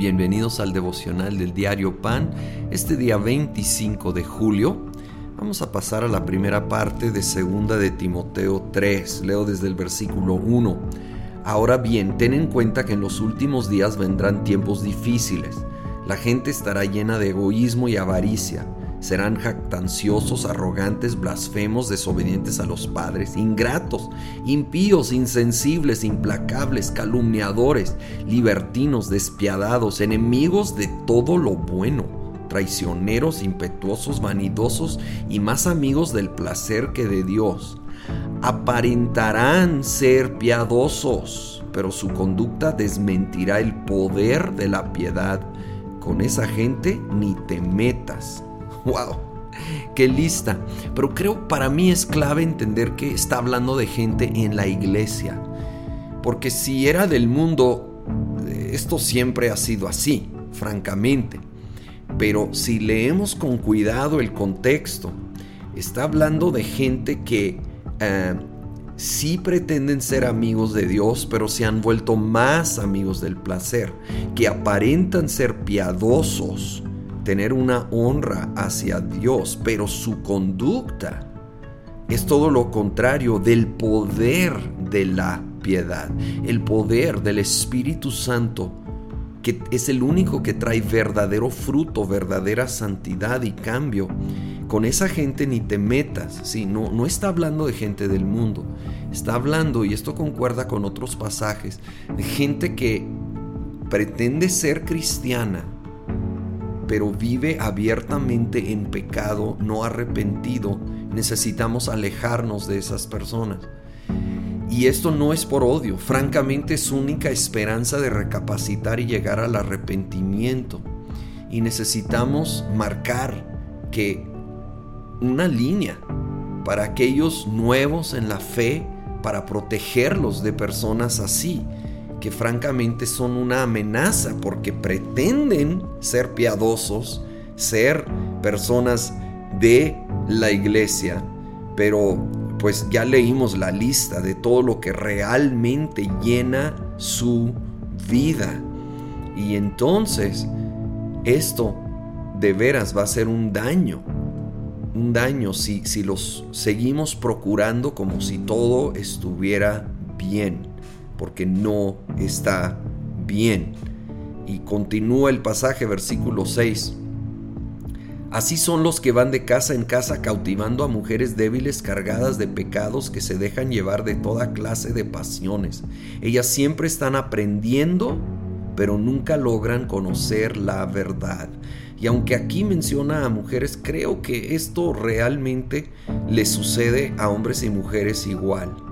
Bienvenidos al devocional del diario Pan. Este día 25 de julio vamos a pasar a la primera parte de segunda de Timoteo 3. Leo desde el versículo 1. Ahora bien, ten en cuenta que en los últimos días vendrán tiempos difíciles. La gente estará llena de egoísmo y avaricia serán jactanciosos, arrogantes, blasfemos, desobedientes a los padres, ingratos, impíos, insensibles, implacables, calumniadores, libertinos, despiadados, enemigos de todo lo bueno, traicioneros, impetuosos, vanidosos y más amigos del placer que de Dios. Aparentarán ser piadosos, pero su conducta desmentirá el poder de la piedad. Con esa gente ni te metas ¡Wow! ¡Qué lista! Pero creo para mí es clave entender que está hablando de gente en la iglesia. Porque si era del mundo, esto siempre ha sido así, francamente. Pero si leemos con cuidado el contexto, está hablando de gente que eh, sí pretenden ser amigos de Dios, pero se han vuelto más amigos del placer, que aparentan ser piadosos, tener una honra hacia Dios, pero su conducta es todo lo contrario del poder de la piedad, el poder del Espíritu Santo, que es el único que trae verdadero fruto, verdadera santidad y cambio. Con esa gente ni te metas, ¿sí? no, no está hablando de gente del mundo, está hablando, y esto concuerda con otros pasajes, de gente que pretende ser cristiana, pero vive abiertamente en pecado, no arrepentido, necesitamos alejarnos de esas personas. Y esto no es por odio, francamente es única esperanza de recapacitar y llegar al arrepentimiento. Y necesitamos marcar que una línea para aquellos nuevos en la fe, para protegerlos de personas así que francamente son una amenaza porque pretenden ser piadosos, ser personas de la iglesia, pero pues ya leímos la lista de todo lo que realmente llena su vida. Y entonces esto de veras va a ser un daño, un daño si, si los seguimos procurando como si todo estuviera bien porque no está bien. Y continúa el pasaje, versículo 6. Así son los que van de casa en casa cautivando a mujeres débiles cargadas de pecados que se dejan llevar de toda clase de pasiones. Ellas siempre están aprendiendo, pero nunca logran conocer la verdad. Y aunque aquí menciona a mujeres, creo que esto realmente le sucede a hombres y mujeres igual.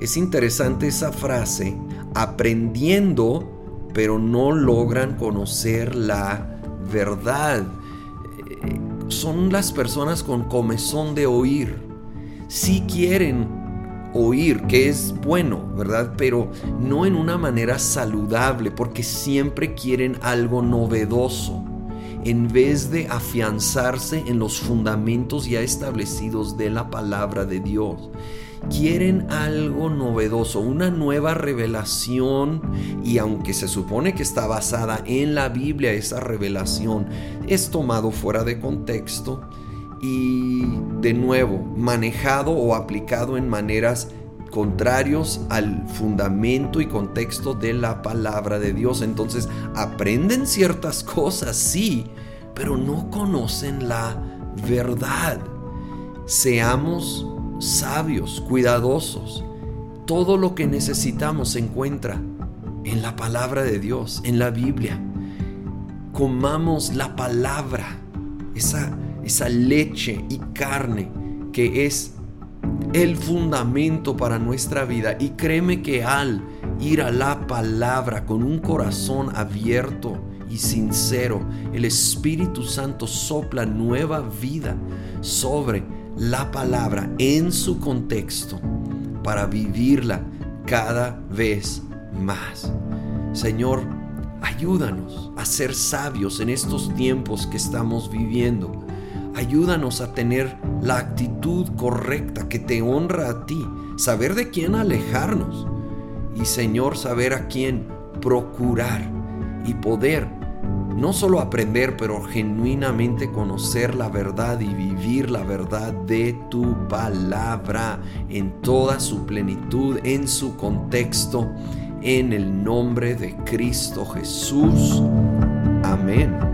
Es interesante esa frase, aprendiendo, pero no logran conocer la verdad. Eh, son las personas con comezón de oír. Si quieren oír, que es bueno, ¿verdad? Pero no en una manera saludable, porque siempre quieren algo novedoso, en vez de afianzarse en los fundamentos ya establecidos de la palabra de Dios quieren algo novedoso, una nueva revelación y aunque se supone que está basada en la Biblia, esa revelación es tomado fuera de contexto y de nuevo manejado o aplicado en maneras contrarios al fundamento y contexto de la palabra de Dios. Entonces aprenden ciertas cosas, sí, pero no conocen la verdad. Seamos sabios, cuidadosos. Todo lo que necesitamos se encuentra en la palabra de Dios, en la Biblia. Comamos la palabra, esa, esa leche y carne que es el fundamento para nuestra vida. Y créeme que al ir a la palabra con un corazón abierto y sincero, el Espíritu Santo sopla nueva vida sobre la palabra en su contexto para vivirla cada vez más. Señor, ayúdanos a ser sabios en estos tiempos que estamos viviendo. Ayúdanos a tener la actitud correcta que te honra a ti, saber de quién alejarnos y Señor saber a quién procurar y poder no solo aprender, pero genuinamente conocer la verdad y vivir la verdad de tu palabra en toda su plenitud, en su contexto, en el nombre de Cristo Jesús. Amén.